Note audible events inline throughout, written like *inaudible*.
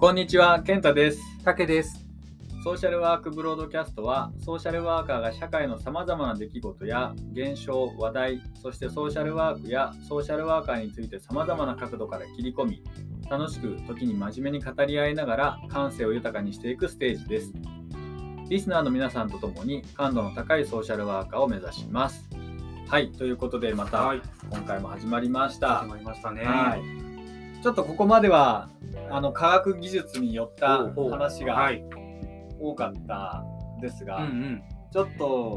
こんにちは、健太です。竹です。ソーシャルワークブロードキャストは、ソーシャルワーカーが社会のさまざまな出来事や現象、話題、そしてソーシャルワークやソーシャルワーカーについてさまざまな角度から切り込み、楽しく時に真面目に語り合いながら感性を豊かにしていくステージです。リスナーの皆さんと共に感度の高いソーシャルワーカーを目指します。はい、ということでまたはい。今回も始まりました始。まりましたね。はい。ちょっとここまではあの科学技術によった話がはい。多かったですが、うんちょっと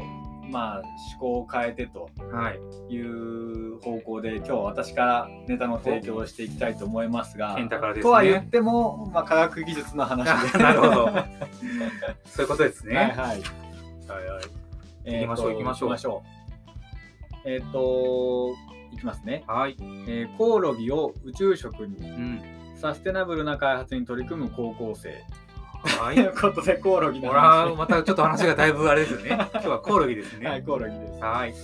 まあ思考を変えてとい。いう方向で今日は私からネタの提供をしていきたいと思いますが、健太からですねとは言っても、まあ、科学技術の話で *laughs* なるほど *laughs* そういうことですね。はいはい。はいはい。えーと行きましょう行きましょう行きましょうえっ、といきますね、はい。えーコオロギを宇宙食にうん。サステナブルな開発に取り組む高校生はということでコオロギのほ話ら、またちょっと話がだいぶあれですよね。*laughs* 今日はコオロギですね。はい、コオロギです。はい。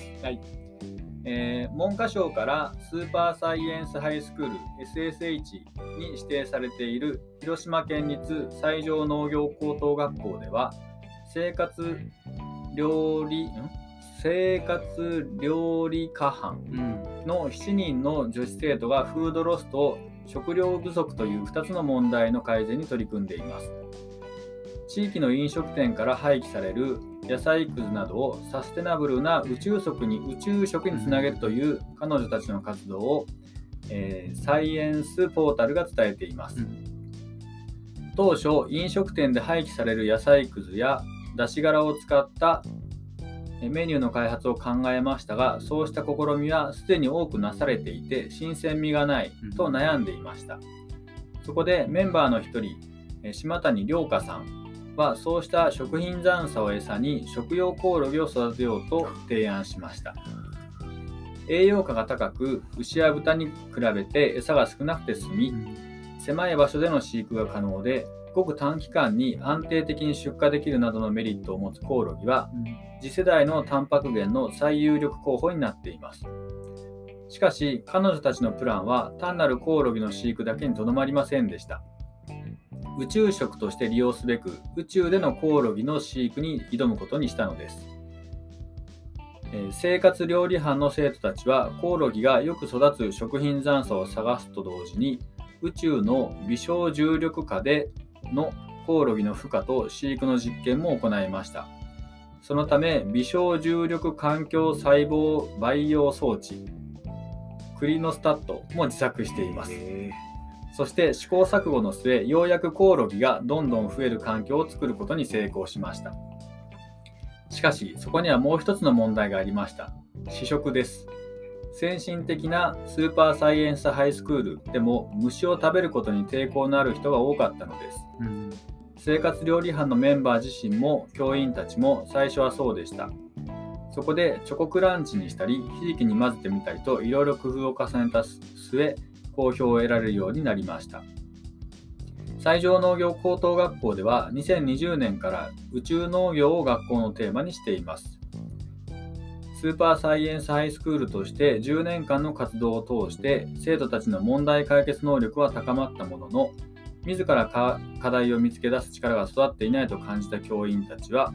えー文科省からスーパーサイエンスハイスクール SSH に指定されている広島県立西条農業高等学校では生活料理ん？生活料理科班。の7人の女子生徒がフードロスと食料不足という2つの問題の改善に取り組んでいます地域の飲食店から廃棄される野菜くずなどをサステナブルな宇宙食に宇宙食につなげるという彼女たちの活動を、えーサイエンスポータルが伝えています、うん当初飲食店で廃棄される野菜くずや出し殻を使ったメニューの開発を考えましたがそうした試みはすでに多くなされていて新鮮味がないと悩んでいました、そこでメンバーの一人え島谷良香さんはそうした食品残差を餌に食用コオロギを育てようと提案しました。栄養価が高く牛や豚に比べて餌が少なくて済み狭い場所での飼育が可能でごく短期間に安定的に出荷できるなどのメリットを持つコオロギは次世代のタンパク源の最有力候補になっています。しかし彼女たちのプランは単なるコオロギの飼育だけにとどまりませんでした。宇宙食として利用すべく宇宙でのコオロギの飼育に挑むことにしたのです。えー生活料理班の生徒たちはコオロギがよく育つ食品残差を探すと同時に宇宙の微小重力下でのコオロギの孵化と飼育の実験も行いました。そのため微小重力環境細胞培養装置クリノスタットも自作しています。へそして試行錯誤の末ようやくコオロギがどんどん増える環境を作ることに成功しました。しかしそこにはもう一つの問題がありました。試食です先進的なスーパーサイエンスハイスクールでも虫を食べることに抵抗のある人が多かったのです。うん。生活料理班のメンバー自身も教員たちも最初はそうでした。そこでチョコクランチにしたりひじきに混ぜてみたりといろいろ工夫を重ねた末好評を得られるようになりました。西条農業高等学校では2020年から宇宙農業を学校のテーマにしています。スーパーサイエンスハイスクールとして10年間の活動を通して生徒たちの問題解決能力は高まったものの自らか課題を見つけ出す力が育っていないと感じた教員たちは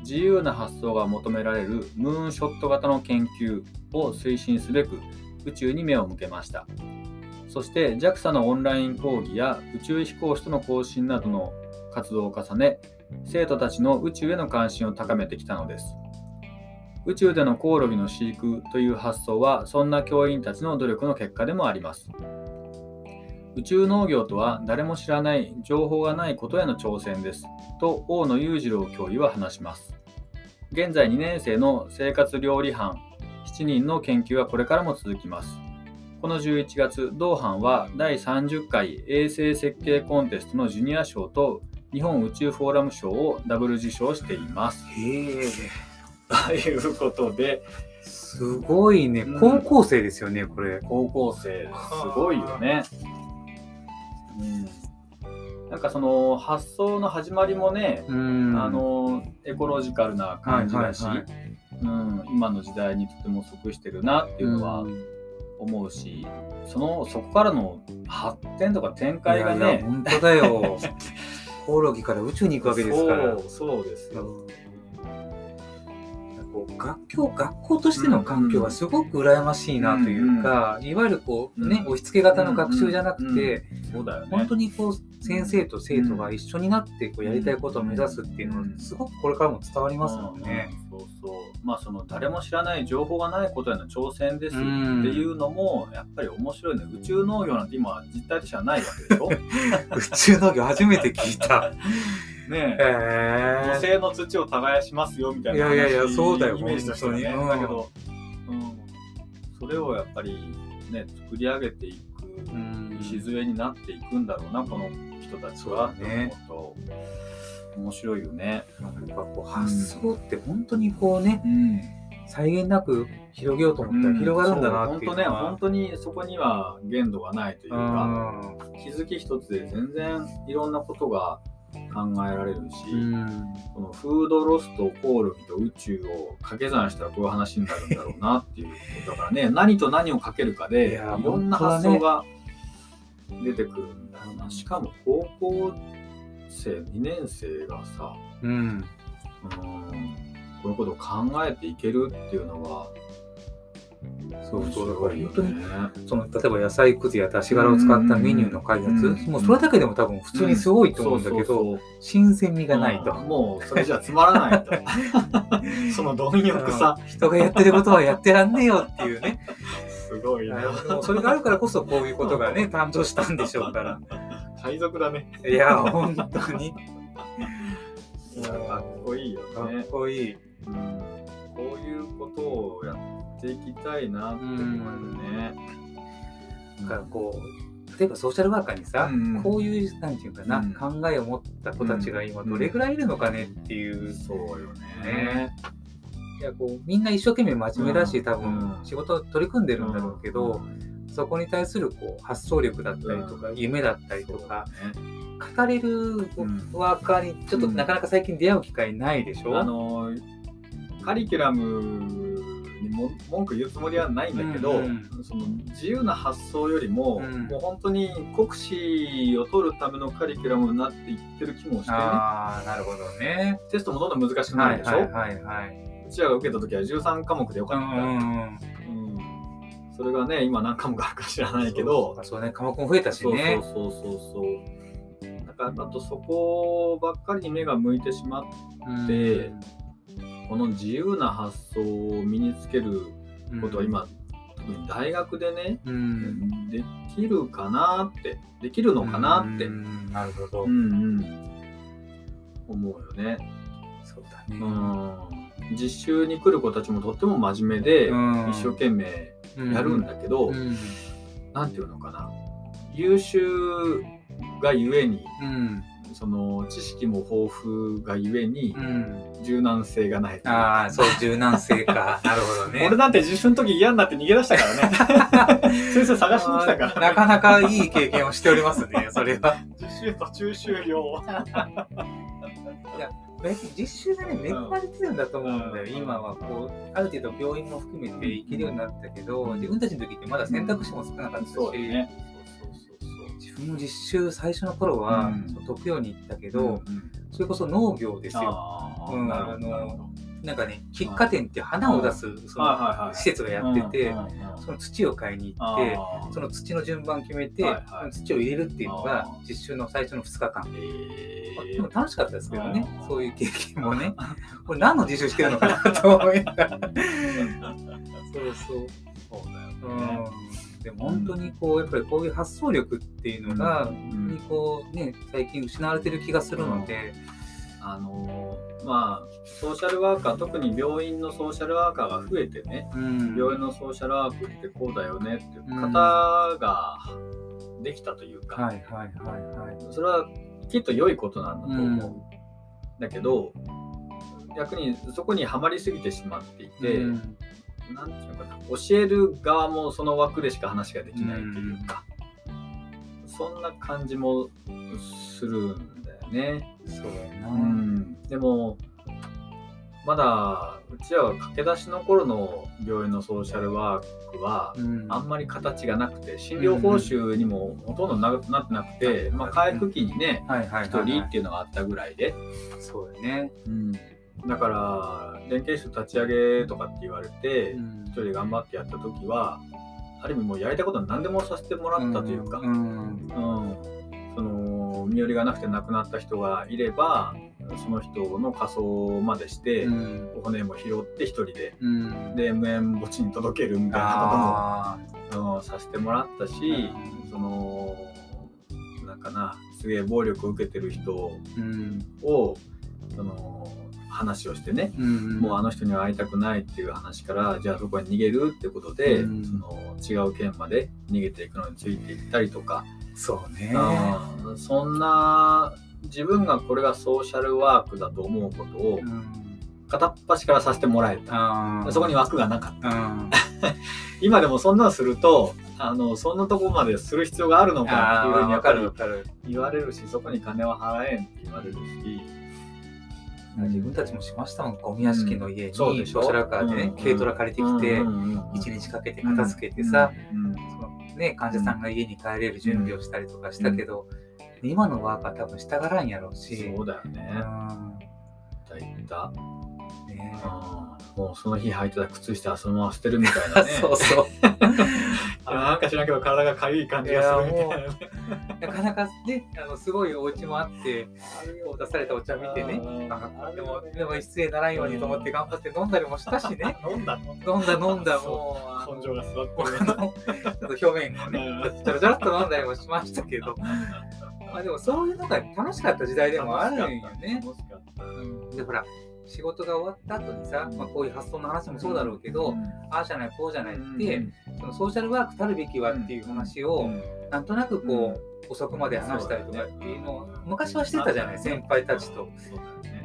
自由な発想が求められるムーンショット型の研究を推進すべく宇宙に目を向けました。そして JAXA のオンライン講義や宇宙飛行士との交信などの活動を重ね生徒たちの宇宙への関心を高めてきたのです。宇宙でのコオロギの飼育という発想はそんな教員たちの努力の結果でもあります。宇宙農業とは誰も知らない情報がないことへの挑戦ですと大野裕次郎教諭は話します。現在2年生の生活料理班7人の研究はこれからも続きます。この11月同班は第30回衛星設計コンテストのジュニア賞と日本宇宙フォーラム賞をダブル受賞しています。ということで。すごいね。うん。高校生ですよね、これ。高校生。すごいよね。うん、なんかその発想の始まりもね、うん。あ、のエコロジカルな感じだし、うん、今の時代にとても即してるなっていうのは思うしそのそこからの発展とか展開がいやいやね本当だよ。*laughs* コオロギから宇宙に行くわけですから。そうですよ、こう学校学校としての環境はすごく羨ましいなというか、いわゆるこうね、うん。押し付け型の学習じゃなくて、そうだよね本当にこう先生と生徒が一緒になってこうやりたいことを目指すっていうのはすごくこれからも伝わりますもんね。うんそうそう。まあその誰も知らない情報がないことへの挑戦ですってうん。いうのもやっぱり面白いね。宇宙農業なんて今実態としてはないわけでしょ？*laughs* 宇宙農業初めて聞いた。ね。え土へ星の土を耕しますよみたいな話いやいやいやそうだよイメージとしてはね、うん。だけど、うん、それをやっぱりね作り上げていくうん。礎になっていくんだろうなこの人たちはね。と面白いよね。やっぱこう発想って本当にこうねうん。際限なく広げようと思ったら広がるんだなっていう本当ね本当にそこには限度がないというか、気づき一つで全然いろんなことが考えられるし、うん。このフードロスとコオロギと宇宙を掛け算したらこういう話になるんだろうなっていうことだからね。何と何をかけるかいでいやろんな発想が出てくるんだろうな、しかも高校生2年生がさうん。うんこういうことを考えていけるっていうのはそうそうだから面本当に。その例えば野菜くずや出し殻を使ったメニューの開発、うん。もうそれだけでも多分普通にすごいと思うんだけど、そうそうそう。新鮮味がないと。うん。もうそれじゃつまらないと。*laughs* その貪欲さ。人がやってることはやってらんねえよっていうね。すごいな。それがあるからこそこういうことがね、*laughs* 誕生したんでしょうから。海賊だね。いや、本当に。かっこいいよかっね、こいい。うん、こういうことをやっていきたいなって思うよね、だからこう、例えばソーシャルワーカーにさ、うんこういう、なんていうかな、うん。考えを持った子たちが今どれぐらいいるのかねっていう。そうよね。ね。いやこうみんな一生懸命真面目だし、うん。多分仕事取り組んでるんだろうけど、そこに対するこう発想力だったりとか、うん。夢だったりとか、ね。語れるワーカーにちょっとなかなか最近出会う機会ないでしょ、あのカリキュラムにも文句言うつもりはないんだけど、うんその自由な発想よりも、うん。もう本当に国試を取るためのカリキュラムになっていってる気もしてね。ああなるほどね。テストもどんどん難しくなはいるでしょ、はいはいはい。うちらが受けた時は13科目でよかった、うんうんうんうん。それがね今何科目あるか知らないけど。そうね科目も増えたしそうね。そうそうそうそう。だからあとそこばっかりに目が向いてしまっでこの自由な発想を身につけるうん。ことは、今、特に大学でね、うん、できるかなってできるのかなって、ううんんなるほど、うん思うよね、そうだね。うん、実習に来る子たちもとっても真面目で、うん。一生懸命やるんだけど、うん。なんていうのかな。優秀がゆえにうんその知識も豊富がゆえにうん。柔軟性がないというか。ああ、そう、柔軟性か。*laughs* なるほどね。俺なんて自習の時嫌になって逃げ出したからね。*laughs* 先生探しに来たから、なかなかいい経験をしておりますね、それは。実習途中終了実習がね、恵まれてるんだと思うんだよ、うん。今はこう、ある程度病院も含めて行けるようになったけど、自分たちの時ってまだ選択肢も少なかったし、そうだね自分も実習最初の頃は、うん。そう特養に行ったけど、んそれこそ農業ですよ。あうんあのなんかね、喫茶店って花を出す、その施設がやってて、その土を買いに行って、その土の順番決めて、土を入れるっていうのが実習の最初の2日間。でも楽しかったですけどねそういう経験もね。これ何の実習してるのかなと思いながら。*laughs* そうそう。でも本当にこう、やっぱりこういう発想力っていうのが、うん。本当にこうね、最近失われてる気がするので、あのーまあソーシャルワーカー特に病院のソーシャルワーカーが増えてねうん。病院のソーシャルワークってこうだよねっていううん方ができたというか。それはきっと良いことなんだと思う、だけど逆にそこにはまりすぎてしまっていて、うんなんていうのかな。教える側もその枠でしか話ができないというか、そんな感じもするんだよね。そうやな。うん、でもまだうちらは駆け出しの頃の病院のソーシャルワークはうん。あんまり形がなくて診療報酬にもほとんどななってなくて、うんまあ、回復期にねはいはいはい、1人っていうのがあったぐらいで、そうだね。だから連携室立ち上げとかって言われてうん。一人で頑張ってやった時はある意味もうやりたいことは何でもさせてもらったというか、ん。うん。その身寄りがなくて亡くなった人がいればその人の火葬までして、うん。お骨も拾って一人でうん。で無縁墓地に届けるみたいなあことも、うんさせてもらったし、うん。そのなんかなすげえ暴力を受けてる人をその話をしてね、うんもうあの人には会いたくないっていう話からじゃあどこに逃げるってことで、うんその違う県まで逃げていくのについていったりとか、そうね。うんそんな自分がこれがソーシャルワークだと思うことをうん片っ端からさせてもらえた。あーそこに枠がなかった。うん *laughs* 今でもそんなんすると、あの、そんなとこまでする必要があるのかっていうふうにやっかる。言われるし、そこに金は払えんって言われるし、自分たちもしましたもん、ゴミ屋敷の家に、そうでしょ。ソーシャルカーで軽トラ借りてきて、一一日かけて片付けてさ、うんそのね、患者さんが家に帰れる準備をしたりとかしたけど、今のワーカー多分従らんやろうし、そうだよね。うん。だ。いた。ねもうその日履いてた靴下はそのまま捨てるみたいなね。*laughs* そうそう。あなんか知らんけど体がかゆい感じがするみたいなね。なかなかね、あのすごいお家もあって、出されたお茶見てね、あでも、でも失礼ならんようにと思って頑張って飲んだりもしたしね、*laughs* 飲んだ飲んだ飲んだ、*laughs* もう、根性が座って *laughs* ちょっと表面をね、ちょろちょろっと飲んだりもしましたけど、まあでもそういうのが楽しかった時代でもあるんよね。で、ほら、仕事が終わった後にさ、まあ、こういう発想の話もそうだろうけど、ああじゃない、こうじゃないって、そのソーシャルワークたるべきはっていう話を、なんとなくこう、遅くまで話したりとかっていうのを昔はしてたじゃない、先輩たちと。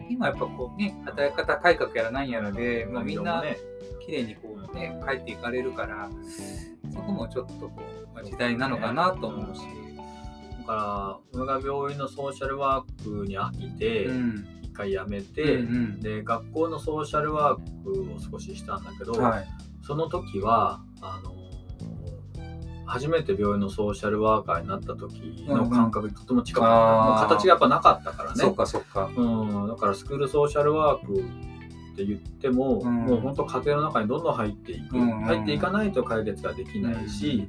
今やっぱこうね、働き方改革やらなんやらで、まあ、みんなね、綺麗にこうね、帰っていかれるから、そこもちょっとこう、まあ、時代なのかなと思うし。だから、俺が病院のソーシャルワークに飽きて、うん。一回辞めて、うんで、学校のソーシャルワークを少ししたんだけど、はい。その時は、あの初めて病院のソーシャルワーカーになった時の感覚にとても近かった、うん形がやっぱなかったからね。そうかそうか。うん、だからスクールソーシャルワークって言っても、うん。もう本当家庭の中にどんどん入っていく、うんうん。入っていかないと解決ができないし、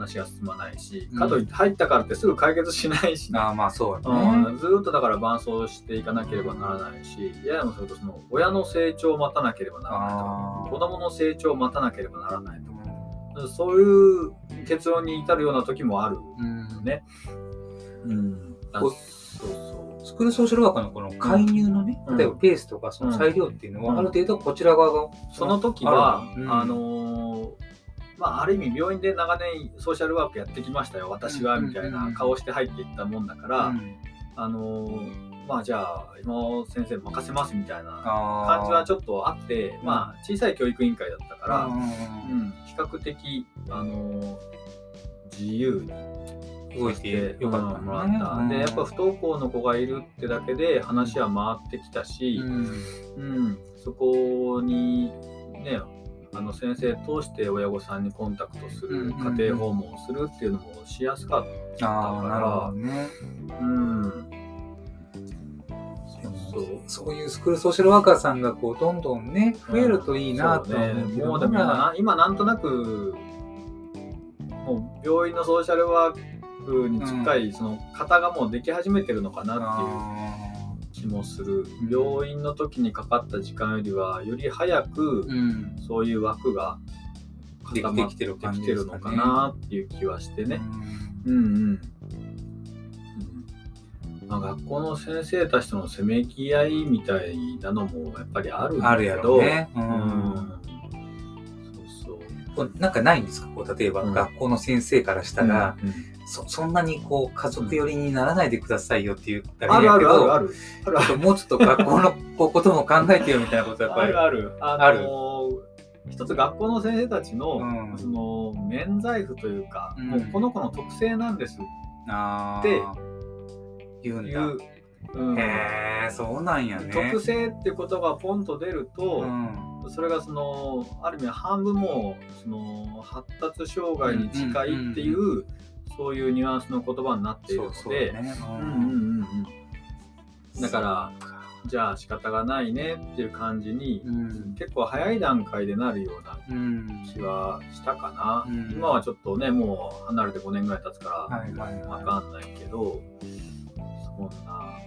話が進まないし、うん。かといって入ったからってすぐ解決しないしね、ああまあそうやね。うん。ずーっとだから伴走していかなければならないしややもするとその親の成長を待たなければならないとか。子供の成長を待たなければならないとか。そういう結論に至るような時もある。うん。ねうん、そうそうスクールソーシャルワークのこの介入のね、うん。例えばペースとかその裁量っていうのは、うん。ある程度こちら側が、その時は、あのーまあ、ある意味病院で長年ソーシャルワークやってきましたよ私はうんみたいなん顔して入っていったもんだから、うん。あのーまあじゃあ今尾先生任せますみたいなあ感じはちょっとあって、まあ小さい教育委員会だったから、ううんん、比較的、あのー自由に動いてよかったうんもらった、でやっぱ不登校の子がいるってだけで話は回ってきたし、うん。うん、そこにねあの先生通して親御さんにコンタクトする、うんうんうん。家庭訪問するっていうのもしやすかっああなるほどね。たうん。そう。そういうスクールソーシャルワーカーさんがこうどんどんね増えるといいなと思うけどもうでも今な今なんとなくもう病院のソーシャルワークに近いその型がもうでき始めてるのかなっていう。あ気もするうん病院の時にかかった時間よりはより早くそういう枠がで固まきてきてるのかなっていう気はしてね。うんうんうん。うんまあ、学校の先生たちとのせめぎ合いみたいなのもやっぱりあるんだあるやけど、ろね。ううん。こうなんかないんですか？こう例えばうん。学校の先生からしたら、うんそそんなにこう家族寄りにならないでくださいよって言ったあるあるあるある。あるある。もうちょっと学校の *laughs* ことも考えてよみたいなことやっぱありるある。あのある。一つ学校の先生たちの、うん。その免罪符というか、うん。もうこの子の特性なんです。あでー言うんだ。いう。うん。へえそうなんやね。特性ってことがポンと出ると、うんそれがそのある意味半分もその発達障害に近いっていう、そういうニュアンスの言葉になっているので。だからじゃあ仕方がないねっていう感じに、うん。結構早い段階でなるようなうん気はしたかな、うん。今はちょっとねもう離れて5年ぐらい経つからはいはいはい。わかんないけど、そんな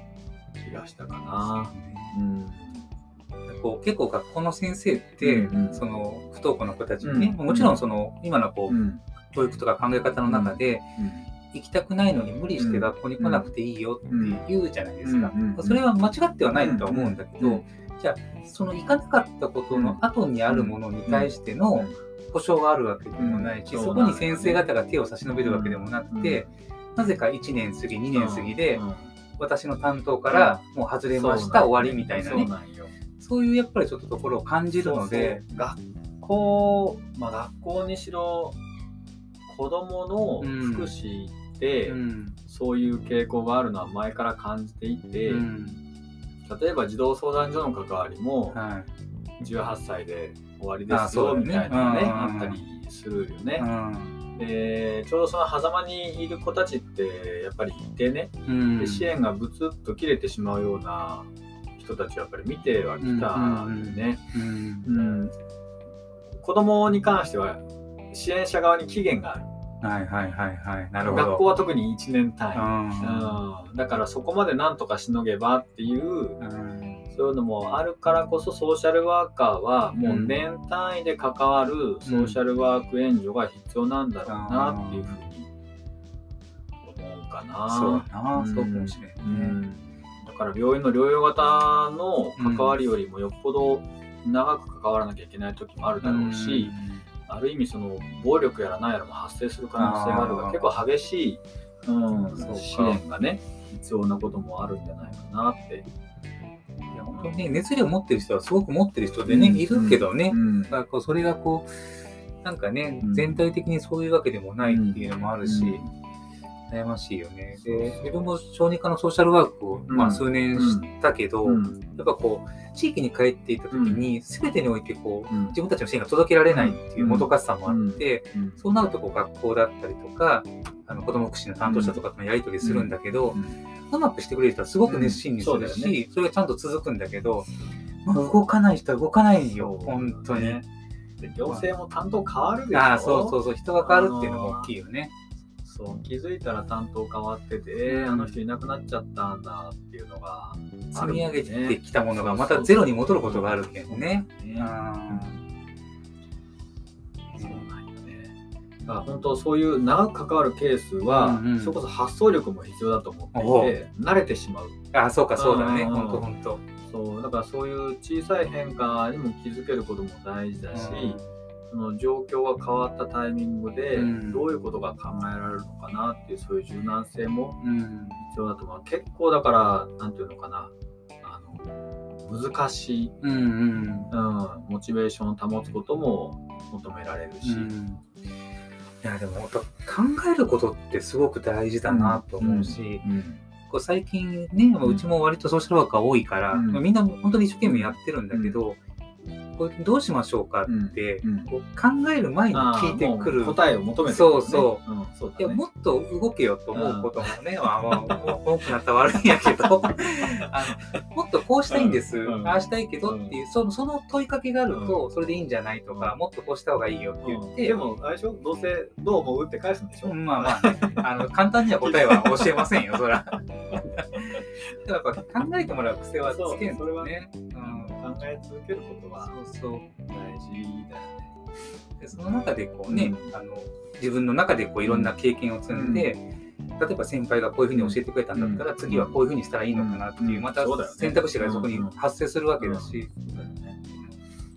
気がしたかな。うんこう結構学校の先生って、うんうん。その不登校の子たちにね、うんもちろんその今のこう、うん。教育とか考え方の中で、行きたくないのに無理して学校に来なくていいよって言うじゃないですか。うんうんうんそれは間違ってはないとは思うんだけど、うんじゃあその行かなかったことの後にあるものに対しての保証があるわけでもないし、うんそこに先生方が手を差し伸べるわけでもなくて、なぜか1年過ぎ2年過ぎで、うん私の担当からもう外れました、終わりみたいなねそういうやっぱりちょっとところを感じるので学校まあ学校にしろ子供の福祉って、うんそういう傾向があるのは前から感じていて、うん例えば児童相談所の関わりもはい18歳で終わりですよね。みたいなのがねうんあったりするよね。うん。でちょうどその狭間にいる子たちってやっぱりいてね、うん。で支援がブツッと切れてしまうような人たちはやっぱり見てはきたんでね、うんうん子供に関しては支援者側に期限がある。はいはいはいはい。なるほど。学校は特に1年単位、ううん。だからそこまでなんとかしのげばっていう、んうん。そういうのもあるからこそソーシャルワーカーはもう年単位で関わるソーシャルワーク援助が必要なんだろうなっていうふうに思うかな。そうやな、うんそうかもしれうんね、ん。だから病院の療養型の関わりよりもよっぽど長く関わらなきゃいけない時もあるだろうし、ある意味その暴力やら何やらも発生する可能性があるが結構激しい、うん支援がね必要なこともあるんじゃないかなって。いや本当にね熱量持ってる人はすごく持ってる人でね、うん。いるけどね、うん。だからこうそれがこうなんかね、うん。全体的にそういうわけでもないっていうのもあるし、うん悩ましいよね。で自分も小児科のソーシャルワークを、まあ、うん数年したけど、うん。やっぱこう地域に帰っていった時に、全てにおいてこううん。自分たちの支援が届けられないっていうもどかしさもあって、うん。そうなるとこう学校だったりとかあの子ども福祉の担当者とかとのやり取りするんだけど、うまくしてくれる人はすごく熱心にするし、うんそれがちゃんと続くんだけど、まあ動かない人は動かないよ、本当に。行政も担当変わるでしょ。ああ、そうそうそう、人が変わるっていうのも大きいよね。そう気づいたら担当変わってて、えーあの人いなくなっちゃったんだっていうのがあ積み上げてきたものがまたゼロに戻ることがあるけどね。ねうん。そうなんよね。だから本当そういう長く関わるケースは、うんうん。それこそ発想力も必要だと思っていて慣れてしまう。ああ、そうか、そうだね。うん。本当本当。そうだからそういう小さい変化にも気づけることも大事だし、その状況が変わったタイミングでうん。どういうことが考えられるのかなっていうそういう柔軟性もうん。必要だと思う。結構だからなんていうのかな。あの難しい、うんうん。うん、モチベーションを保つことも求められるし、うん。いやでもやっぱ考えることってすごく大事だなと思うし、うん。こう最近ね、まあうちも割とソーシャルワーカー多いから、みんな本当に一生懸命やってるんだけど、これどうしましょうかって、うんこう考える前に聞いてくる。答えを求めてそうそう。ん、そういやもっと動けよと思うこともね、まあまあ、多くなったら悪いんやけど。*laughs* あの、もっとこうしたいんです、うんああしたいけどっていう、そのその問いかけがあると、それでいいんじゃないとか、うん。もっとこうした方がいいよって言って、でもあれでしょ？どうせどう思う？って返すんでしょ、うんまあまあね、あの簡単には答えは教えませんよ、そら。*laughs* でもやっぱ考えてもらう癖はつけんそうそれはとね。うん考え続けることはそうそう。大事だよね。でその中でこうね、あの自分の中でこういろんな経験を積んで、例えば先輩がこういうふうに教えてくれたんだったら、うん。次はこういうふうにしたらいいのかなっていう、うん。また選択肢がそこに発生するわけだし、そうだよね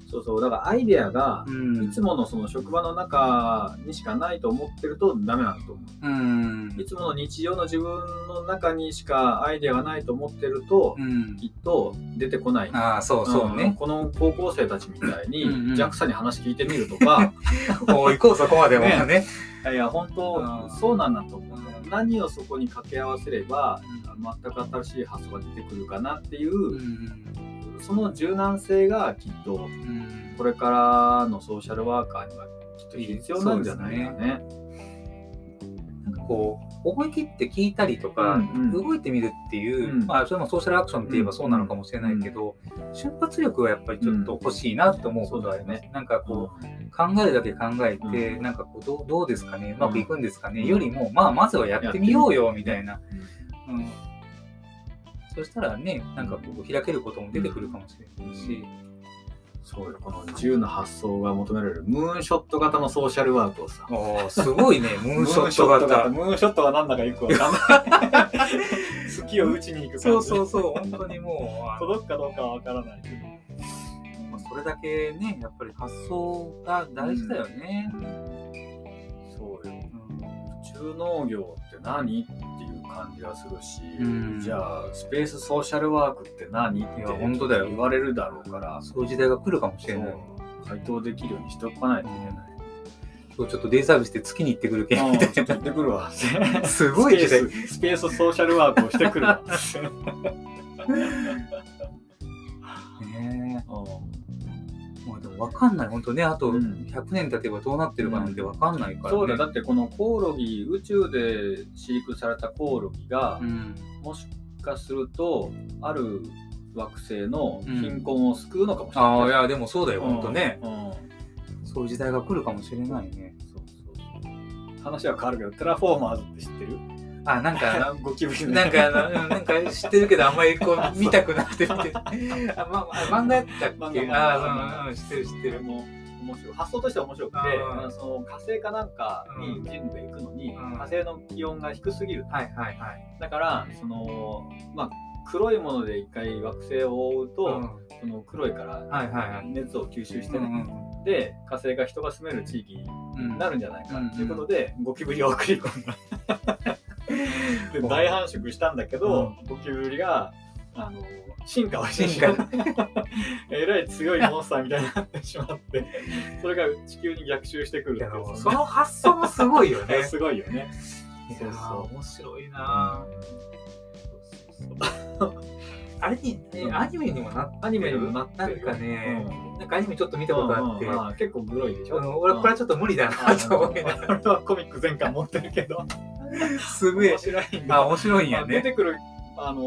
そうそう。だからアイデアがうん。いつものその職場の中にしかないと思ってるとダメなんだと思う。ん。ういつもの日常の自分の中にしかアイデアがないと思ってるとうん。きっと出てこない。ああそうそううん。ね、この高校生たちみたいに JAXA に話聞いてみるとか。*laughs* おう行こうそこまでもね。やいや本当うん。そうなんだと思う、うん何をそこに掛け合わせれば全く新しい発想が出てくるかなっていう、うん。その柔軟性がきっとうん。これからのソーシャルワーカーにはきっと必要なんじゃないかね。こう思い切って聞いたりとか、動いてみるっていう、うん。まあそれもソーシャルアクションって言えばそうなのかもしれないけど、瞬発力はやっぱりちょっと欲しいなって思うことはあります、そうだよなんかこう考えるだけ考えて、うん。なんかこうどうどうですかね？うまくいくんですかね、うん。よりもまあまずはやってみようよみたいな、うん。うん、そしたらねなんかこう開けることも出てくるかもしれないし、そうよ。この自由な発想が求められる。ムーンショット型のソーシャルワークをさ。おーすごいね。*laughs* ムーンショット型。ムーンショットが何だかよくわかんない。月を打ちに行く感じ。そうそうそう本当にもう届くかどうかはわからないけど。まあそれだけねやっぱり発想が大事だよね、そうよ。うん。宇宙農業って何？感じがするし、うん。じゃあスペースソーシャルワークって何って本当だよ。言われるだろうからそういう時代が来るかもしれない。回答できるようにしておかないといけない。今日ちょっとデイサービスで月に行ってくるけん。みたいちょっと行ってくるわ。な *laughs* すごい時代。スペーススペースソーシャルワークをしてくるわ。*laughs* ねうまあでも分かんない。本当ねあとうん。100年経てばどうなってるかなんて分かんないから、ね。そうだよ。だってこのコオロギ宇宙で飼育されたコオロギが、うん。もしかするとある惑星の貧困を救うのかもしれない。ああいやでもそうだようん。本当ね、うん。そういう時代が来るかもしれないね。そうそう話は変わるけどテラフォーマーズって知ってる？あなんかゴキブリのなんかなんか知ってるけど、あんまりこう見たくなくて見て。*laughs* あ、ま、あ漫画やったっけ？漫画あん、知ってる知ってる。も面白い。発想としては面白くて、その火星かなんかに人類が行くのに、うん。火星の気温が低すぎるはいはいはい。だからそのまあ黒いもので一回惑星を覆うと、うん。その黒いから熱を吸収してうね、んで火星が人が住める地域にうん。なるんじゃないかうんということで、ゴキブリを送り込んだ *laughs* で大繁殖したんだけど、ゴキブリがあの進化をしてしまってえらい強いモンスターみたいになってしまってそれが地球に逆襲してくるってその発想もすごいよね。*laughs* すごいよね。そうそう。面白いなそうあれに、えうん。アニメにもなっアニメにもなってるかね、うん。なんかアニメちょっと見たことあって、うんうん。うん結構グロいでしょ。あの俺これはちょっと無理だなと思いながら、俺はコミック全巻持ってるけど、すげえ面。白いんだあ、面白いんまやね。あ出てくるあの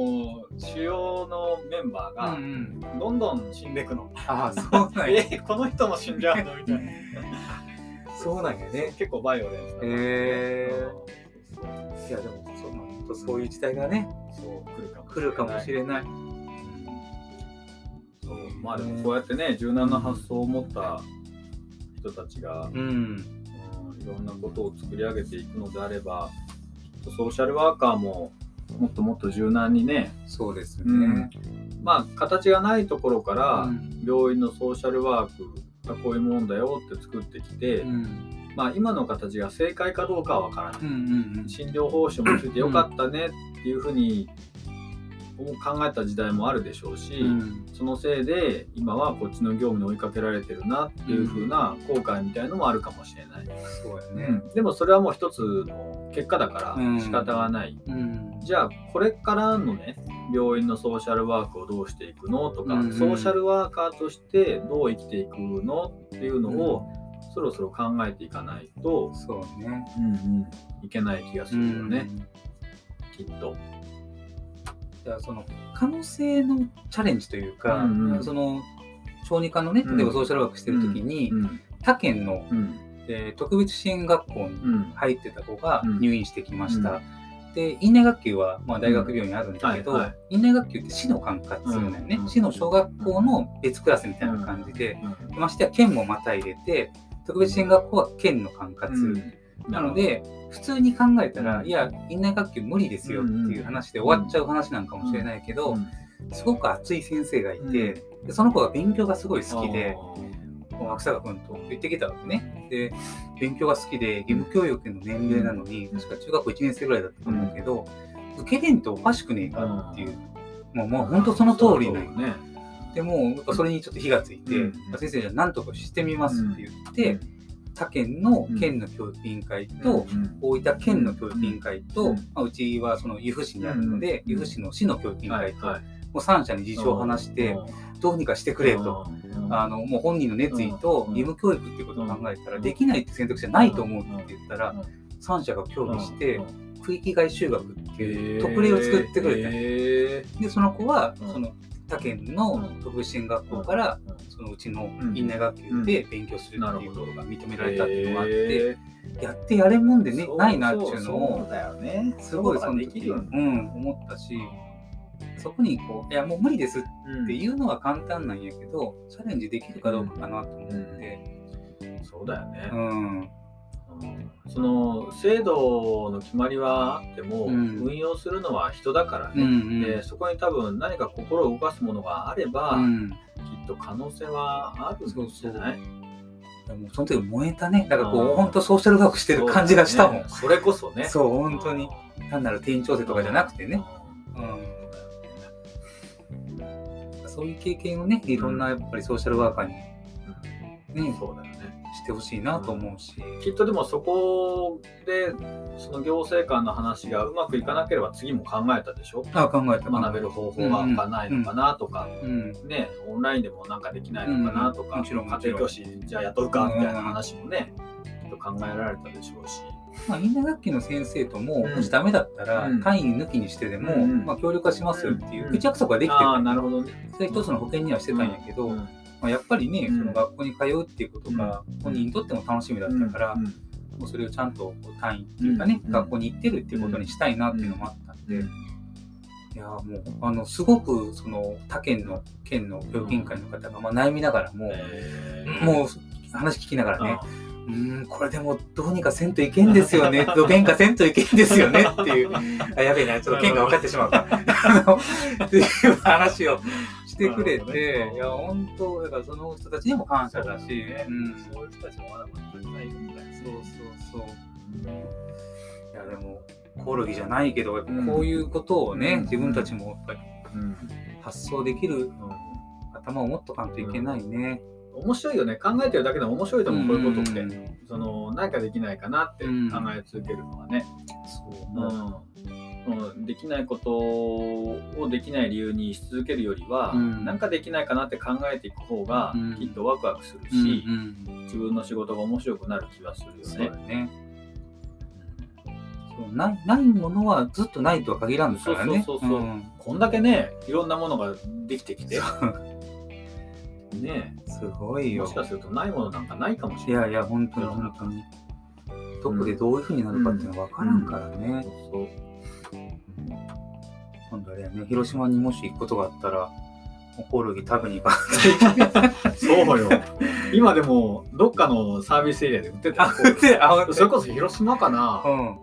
主要のメンバーがうんうん。どんどん死んでいくの。あ、そうなんや。*laughs* えこの人も死んじゃうの？みたいな。そうなんやね。結構バイオレンスだからへえうんいやでもそう本当そういう時代がね、そう来るかも来るかもしれない。そうまあでもこうやってね柔軟な発想を持った人たちが、うん。うんいろんなことを作り上げていくのであればとソーシャルワーカーももっともっと柔軟にね、そうですうんね。まあ形がないところから、うん病院のソーシャルワークがこういうもんだよって作ってきて、うんまあ今の形が正解かどうかは分からない、うんうんうん。診療報酬もついてよかったねっていうふうに考えた時代もあるでしょうし、うん。そのせいで今はこっちの業務に追いかけられてるなっていう風な後悔みたいのもあるかもしれない、そうやね。うん。でもそれはもう一つの結果だかうん。ら仕方がない、うん。じゃあこれからのね病院のソーシャルワークをどうしていくのとか、うんソーシャルワーカーとしてどう生きていくのっていうのを、そろそろ考えていかないと、そうね。うんうん、いけない気がするよね、きっと。じゃあその可能性のチャレンジというか、うんうん。その小児科のね例えばソーシャルワークしてる時に、うん。他県の、うん。えー特別支援学校にうん。入ってた子がうん。入院してきました。で院内学級は、まあ、大学病院にあるんだけど、うん。はいはい。院内学級って市の管轄するんだよね、うん。市の小学校の別クラスみたいな感じで、ましてや県もまた入れて特別支援学校は県の管轄、うんなので普通に考えたら、うん。いや院内学級無理ですよっていう話で終わっちゃう話なんかもしれないけど、うんすごく熱い先生がいて、その子が勉強がすごい好きで、芥坂君と行ってきたわけね。で、勉強が好きで、義務教育の年齢なのに、確か中学校1年生ぐらいだったと思うけど、受けれんとおかしくねえかっていう、もうもう本当その通りなんよ。ね。でもうやっぱそれにちょっと火がついて、うん。先生じゃあ何とかしてみますって言って、他県の県の教育委員会と、大分県の教育委員会と、うん。まあ、うちはその由布市にあるので、うん由布市の市の教育委員会と、はいもう3社に事情を話して、どうにかしてくれと。あのもう本人の熱意と義務教育っていうことを考えたら、できないって選択肢はないと思うって言ったら、3社が協議して、区域外就学っていう特例を作ってくれたんでその子は、うん。その他県の特別支援学校から、そのうちの院内学級で勉強するっていうことが認められたっていうのがあって、やってやれんもんでねないなっていうのをだよね。すごいその時、できるよね。うん、思ったしそこにこういやもう無理ですっていうのは簡単なんやけどチャレンジできるかどうかかなと思って、そうだよね。う、ん。その制度の決まりはあっても、うん。運用するのは人だからね、うんうん。でそこに多分何か心を動かすものがあれば、うんきっと可能性はあるんじゃない？でもその時燃えたね。だからこううん。本当ソーシャルワークしてる感じがしたもん。そ,、れこそね。そう本当に。単なる定員調整とかじゃなくてね、うん、そういう経験をねいろんなやっぱりソーシャルワーカーにね、そうだよねしてほしいなと思うし、きっとでもそこでその行政官の話がうまくいかなければ次も考えたでしょ？あ考えた。学べる方法は他ないのかなとか、うんね、オンラインでもなんかできないのかなとか、うんもちろん家庭教師じゃあ雇うかみたいな話もね、きっと考えられたでしょうし。まあ、インナー学期の先生とも、うん。もしダメだったら、うん。単位抜きにしてでも、うんうん。まあ、協力はしますよっていううん口約束ができてて、ああ、なるほどね。それ一つの保険にはしてたんやけど、うんまあ、やっぱりね、うん。その学校に通うっていうことがうん。本人にとっても楽しみだったから、うん。もうそれをちゃんとこう単位っていうかね、うん。学校に行ってるっていうことにしたいなっていうのもあったんで、うん。いやーもうあのすごくその他県の県の教育委員会の方がまあ悩みながらも、えー。もう話聞きながらね、うーん、これでもどうにかせんといけんですよね、*laughs* どげんかせんといけんですよねっていう、あやべえな、ちょっと県が分かってしまうか。っていう話をしてくれて、ねいや、本当、だからその人たちにも感謝だし、ねうん、そういう人たちもまだまだたくさんいるみたいそうね。そうそう。いや、でも、コオロギじゃないけど、やっぱうんこういうことをね、うん自分たちもやっぱりうん発想できるうん頭を持っとかんといけないね。面白いよね。考えてるだけでも面白いと思う、こういうことって。んその何かできないかなって考え続けるのはね。そううんうんできないことをできない理由にし続けるよりは、うんなんかできないかなって考えていく方がうんきっとワクワクするうんし、うん自分の仕事が面白くなる気がするよね。だね。ないないものはずっとないとは限らんですからね。そうそうそうそうんこんだけねいろんなものができてきてねすごいよもし。かするとないものなんかないかもしれない。いやいや、本当に本当に。どこでどういうふうになるかっていうのは分からんからね。そう今度あれやね、広島にもし行くことがあったら、コオロギ食べに行かないと。そうよ。今でもどっかのサービスエリアで売ってたよそれこそ広島かな、うん。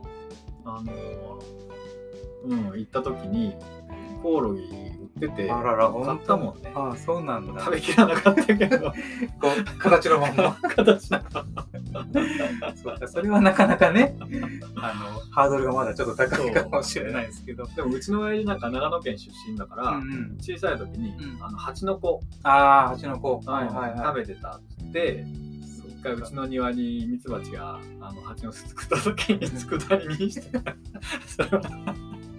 あのうん行った時にコオロギ売っててあらら、買ったもんね。あそうなんだ。食べきらなかったけど *laughs* こう形のまんま。*laughs* 形のそうか、それはなかなかね、あの、ハードルがまだちょっと高いかもしれないですけど。でもうちの親父なんか長野県出身だから、うんうん。小さい時に、うんあの蜂の子、ああ、蜂の子。はいはい食べてたって一回うちの庭にミツバチがあの蜂の巣作った時に佃煮にして *laughs* それは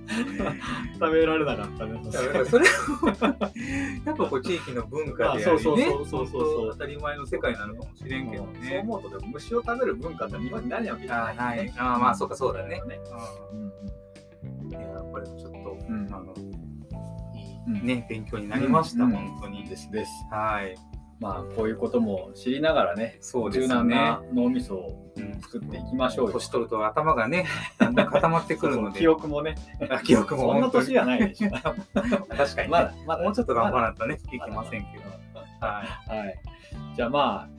食べられなかったね。それをやっぱこう地域の文化でありねあそうそうそうそう当当たり前の世界なのかもしれんけどそうね。思うとでも虫を食べる文化って日本にないわけじゃあない、はい。あーまあそうかそうだね。うんうんいやこれちょっと、うんあのうんいいね勉強になりました、うん本当に。ですです。はい。まあこういうことも知りながらねそうです柔軟ね。な脳みそをうん作っていきましょうよ。年取ると頭がね *laughs* だんだん固まってくるので。記憶もね、あ *laughs* 記憶もそんな年じゃないでしょ。*laughs* 確かに、ね。まだまだもうちょっと頑張まらないとねいけませんけど。はだはい。じゃあまあ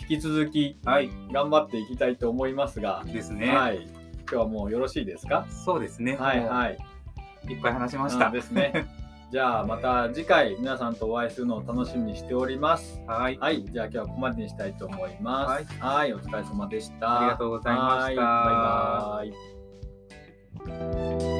引き続きい。はい。頑張っていきたいと思いますが、ですね。はい。今日はもうよろしいですか？そうですね。はいもはい。ういっぱい話しました。うんですね。じゃあまた次回皆さんとお会いするのを楽しみにしております。はい。はい、じゃあ今日はここまでにしたいと思います。はい、お疲れ様でした。ありがとうございましたはいバイバイ。